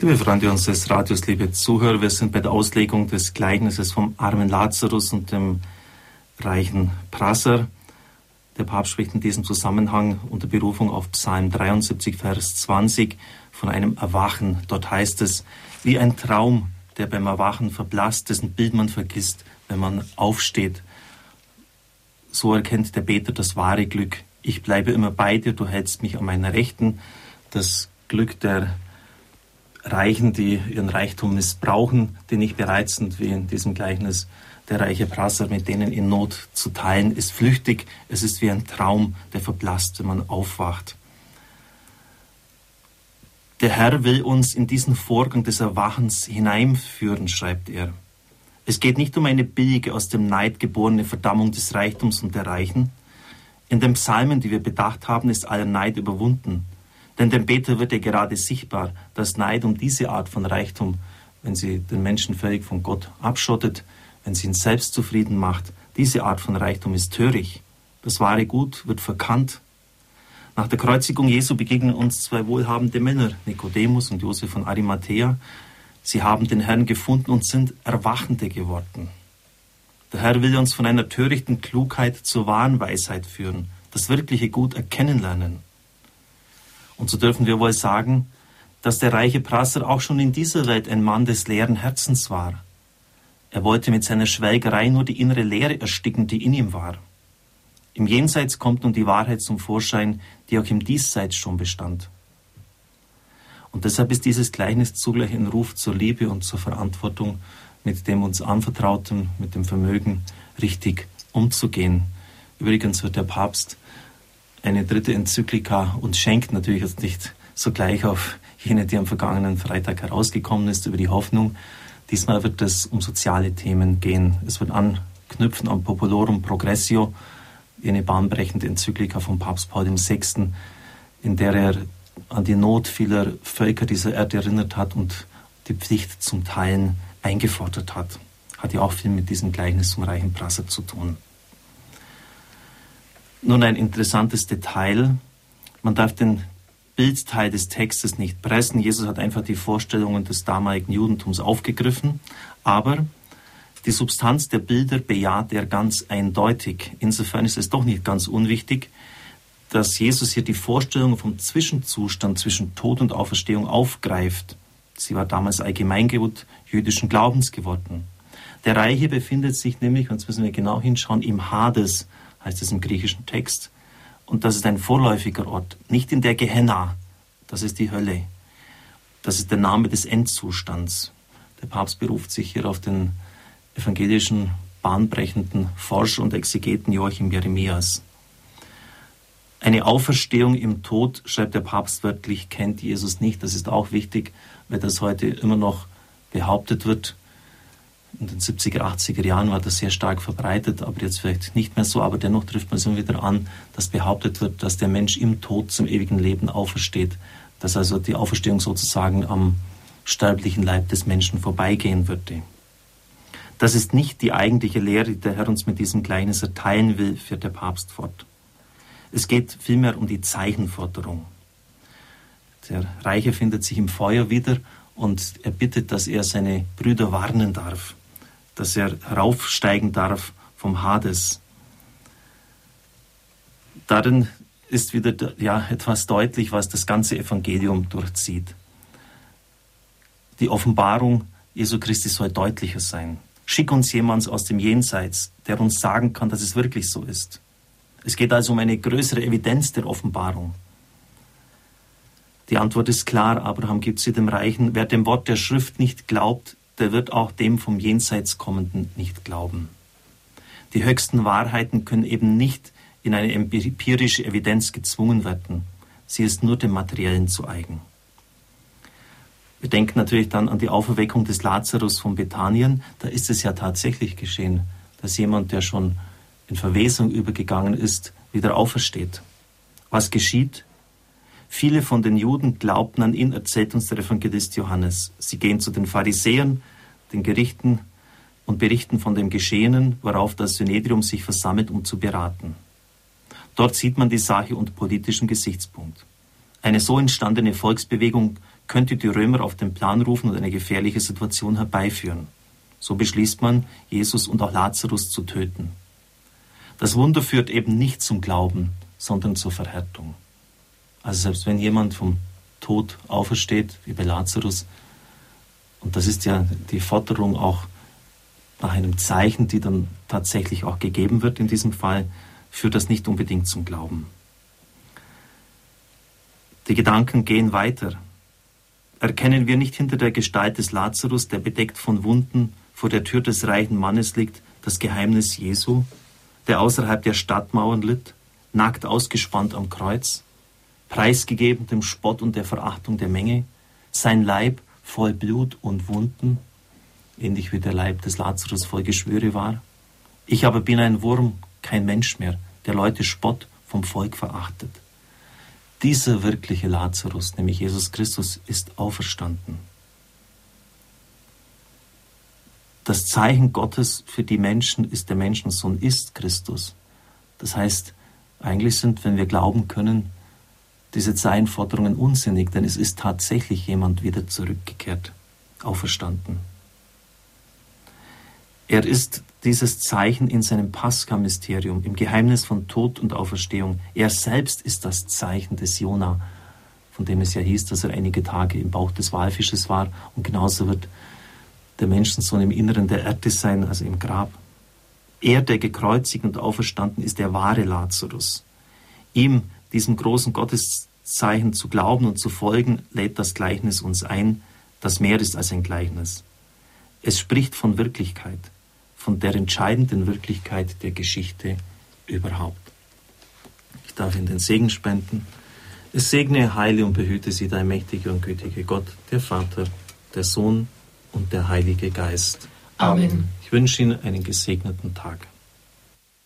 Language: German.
Liebe Freunde unseres Radios, liebe Zuhörer, wir sind bei der Auslegung des Gleichnisses vom armen Lazarus und dem reichen Prasser. Der Papst spricht in diesem Zusammenhang unter Berufung auf Psalm 73, Vers 20 von einem Erwachen. Dort heißt es, wie ein Traum, der beim Erwachen verblasst, dessen Bild man vergisst, wenn man aufsteht. So erkennt der Beter das wahre Glück. Ich bleibe immer bei dir, du hältst mich an meiner Rechten. Das Glück der Reichen, die ihren Reichtum missbrauchen, die nicht bereit sind, wie in diesem Gleichnis der reiche Prasser, mit denen in Not zu teilen, ist flüchtig. Es ist wie ein Traum, der verblasst, wenn man aufwacht. Der Herr will uns in diesen Vorgang des Erwachens hineinführen, schreibt er. Es geht nicht um eine billige, aus dem Neid geborene Verdammung des Reichtums und der Reichen. In den Psalmen, die wir bedacht haben, ist aller Neid überwunden. Denn dem Beter wird ja gerade sichtbar, dass Neid um diese Art von Reichtum, wenn sie den Menschen völlig von Gott abschottet, wenn sie ihn selbst zufrieden macht, diese Art von Reichtum ist töricht. Das wahre Gut wird verkannt. Nach der Kreuzigung Jesu begegnen uns zwei wohlhabende Männer, Nikodemus und Josef von Arimathea. Sie haben den Herrn gefunden und sind Erwachende geworden. Der Herr will uns von einer törichten Klugheit zur wahren Weisheit führen, das wirkliche Gut erkennen lernen. Und so dürfen wir wohl sagen, dass der reiche Prasser auch schon in dieser Welt ein Mann des leeren Herzens war. Er wollte mit seiner Schwelgerei nur die innere Leere ersticken, die in ihm war. Im Jenseits kommt nun die Wahrheit zum Vorschein, die auch im Diesseits schon bestand. Und deshalb ist dieses Gleichnis zugleich ein Ruf zur Liebe und zur Verantwortung, mit dem uns anvertrauten, mit dem Vermögen richtig umzugehen. Übrigens wird der Papst eine dritte Enzyklika und schenkt natürlich jetzt nicht sogleich auf jene, die am vergangenen Freitag herausgekommen ist, über die Hoffnung. Diesmal wird es um soziale Themen gehen. Es wird anknüpfen am Populorum Progressio, eine bahnbrechende Enzyklika von Papst Paul VI., in der er an die Not vieler Völker dieser Erde erinnert hat und die Pflicht zum Teilen eingefordert hat. Hat ja auch viel mit diesem Gleichnis zum reichen Prasser zu tun. Nun ein interessantes Detail. Man darf den Bildteil des Textes nicht pressen. Jesus hat einfach die Vorstellungen des damaligen Judentums aufgegriffen, aber die Substanz der Bilder bejaht er ganz eindeutig. Insofern ist es doch nicht ganz unwichtig, dass Jesus hier die Vorstellung vom Zwischenzustand zwischen Tod und Auferstehung aufgreift. Sie war damals Allgemeingut jüdischen Glaubens geworden. Der Reiche befindet sich nämlich, und jetzt müssen wir genau hinschauen, im Hades, heißt es im griechischen Text. Und das ist ein vorläufiger Ort, nicht in der Gehenna, das ist die Hölle. Das ist der Name des Endzustands. Der Papst beruft sich hier auf den evangelischen, bahnbrechenden Forscher und Exegeten Joachim Jeremias. Eine Auferstehung im Tod, schreibt der Papst wörtlich, kennt Jesus nicht. Das ist auch wichtig, weil das heute immer noch behauptet wird in den 70er, 80er Jahren war das sehr stark verbreitet, aber jetzt vielleicht nicht mehr so. Aber dennoch trifft man es immer wieder an, dass behauptet wird, dass der Mensch im Tod zum ewigen Leben aufersteht. Dass also die Auferstehung sozusagen am sterblichen Leib des Menschen vorbeigehen würde. Das ist nicht die eigentliche Lehre, die der Herr uns mit diesem Gleichnis erteilen will, führt der Papst fort. Es geht vielmehr um die Zeichenforderung. Der Reiche findet sich im Feuer wieder und er bittet, dass er seine Brüder warnen darf dass er heraufsteigen darf vom Hades. Darin ist wieder ja, etwas deutlich, was das ganze Evangelium durchzieht. Die Offenbarung Jesu Christi soll deutlicher sein. Schick uns jemand aus dem Jenseits, der uns sagen kann, dass es wirklich so ist. Es geht also um eine größere Evidenz der Offenbarung. Die Antwort ist klar, Abraham gibt sie dem Reichen, wer dem Wort der Schrift nicht glaubt, der wird auch dem vom Jenseits kommenden nicht glauben. Die höchsten Wahrheiten können eben nicht in eine empirische Evidenz gezwungen werden. Sie ist nur dem Materiellen zu eigen. Wir denken natürlich dann an die Auferweckung des Lazarus von Bethanien. Da ist es ja tatsächlich geschehen, dass jemand, der schon in Verwesung übergegangen ist, wieder aufersteht. Was geschieht? Viele von den Juden glaubten an ihn, erzählt uns der Evangelist Johannes. Sie gehen zu den Pharisäern, den Gerichten und berichten von dem Geschehenen, worauf das Synedrium sich versammelt, um zu beraten. Dort sieht man die Sache unter politischem Gesichtspunkt. Eine so entstandene Volksbewegung könnte die Römer auf den Plan rufen und eine gefährliche Situation herbeiführen. So beschließt man, Jesus und auch Lazarus zu töten. Das Wunder führt eben nicht zum Glauben, sondern zur Verhärtung. Also selbst wenn jemand vom Tod aufersteht, wie bei Lazarus, und das ist ja die Forderung auch nach einem Zeichen, die dann tatsächlich auch gegeben wird in diesem Fall, führt das nicht unbedingt zum Glauben. Die Gedanken gehen weiter. Erkennen wir nicht hinter der Gestalt des Lazarus, der bedeckt von Wunden vor der Tür des reichen Mannes liegt, das Geheimnis Jesu, der außerhalb der Stadtmauern litt, nackt ausgespannt am Kreuz, preisgegeben dem Spott und der Verachtung der Menge, sein Leib voll Blut und Wunden, ähnlich wie der Leib des Lazarus voll Geschwüre war. Ich aber bin ein Wurm, kein Mensch mehr, der Leute Spott vom Volk verachtet. Dieser wirkliche Lazarus, nämlich Jesus Christus, ist auferstanden. Das Zeichen Gottes für die Menschen ist der Menschensohn, ist Christus. Das heißt, eigentlich sind, wenn wir glauben können, diese Zeichenforderungen unsinnig, denn es ist tatsächlich jemand wieder zurückgekehrt, auferstanden. Er ist dieses Zeichen in seinem Pascha-Mysterium, im Geheimnis von Tod und Auferstehung. Er selbst ist das Zeichen des Jona, von dem es ja hieß, dass er einige Tage im Bauch des Walfisches war. Und genauso wird der Menschensohn im Inneren der Erde sein, also im Grab. Er, der gekreuzigt und auferstanden ist, der wahre Lazarus. Ihm, diesem großen Gotteszeichen zu glauben und zu folgen, lädt das Gleichnis uns ein, das mehr ist als ein Gleichnis. Es spricht von Wirklichkeit von der entscheidenden Wirklichkeit der Geschichte überhaupt. Ich darf Ihnen den Segen spenden. Es segne, heile und behüte Sie, dein mächtiger und gütiger Gott, der Vater, der Sohn und der Heilige Geist. Amen. Ich wünsche Ihnen einen gesegneten Tag.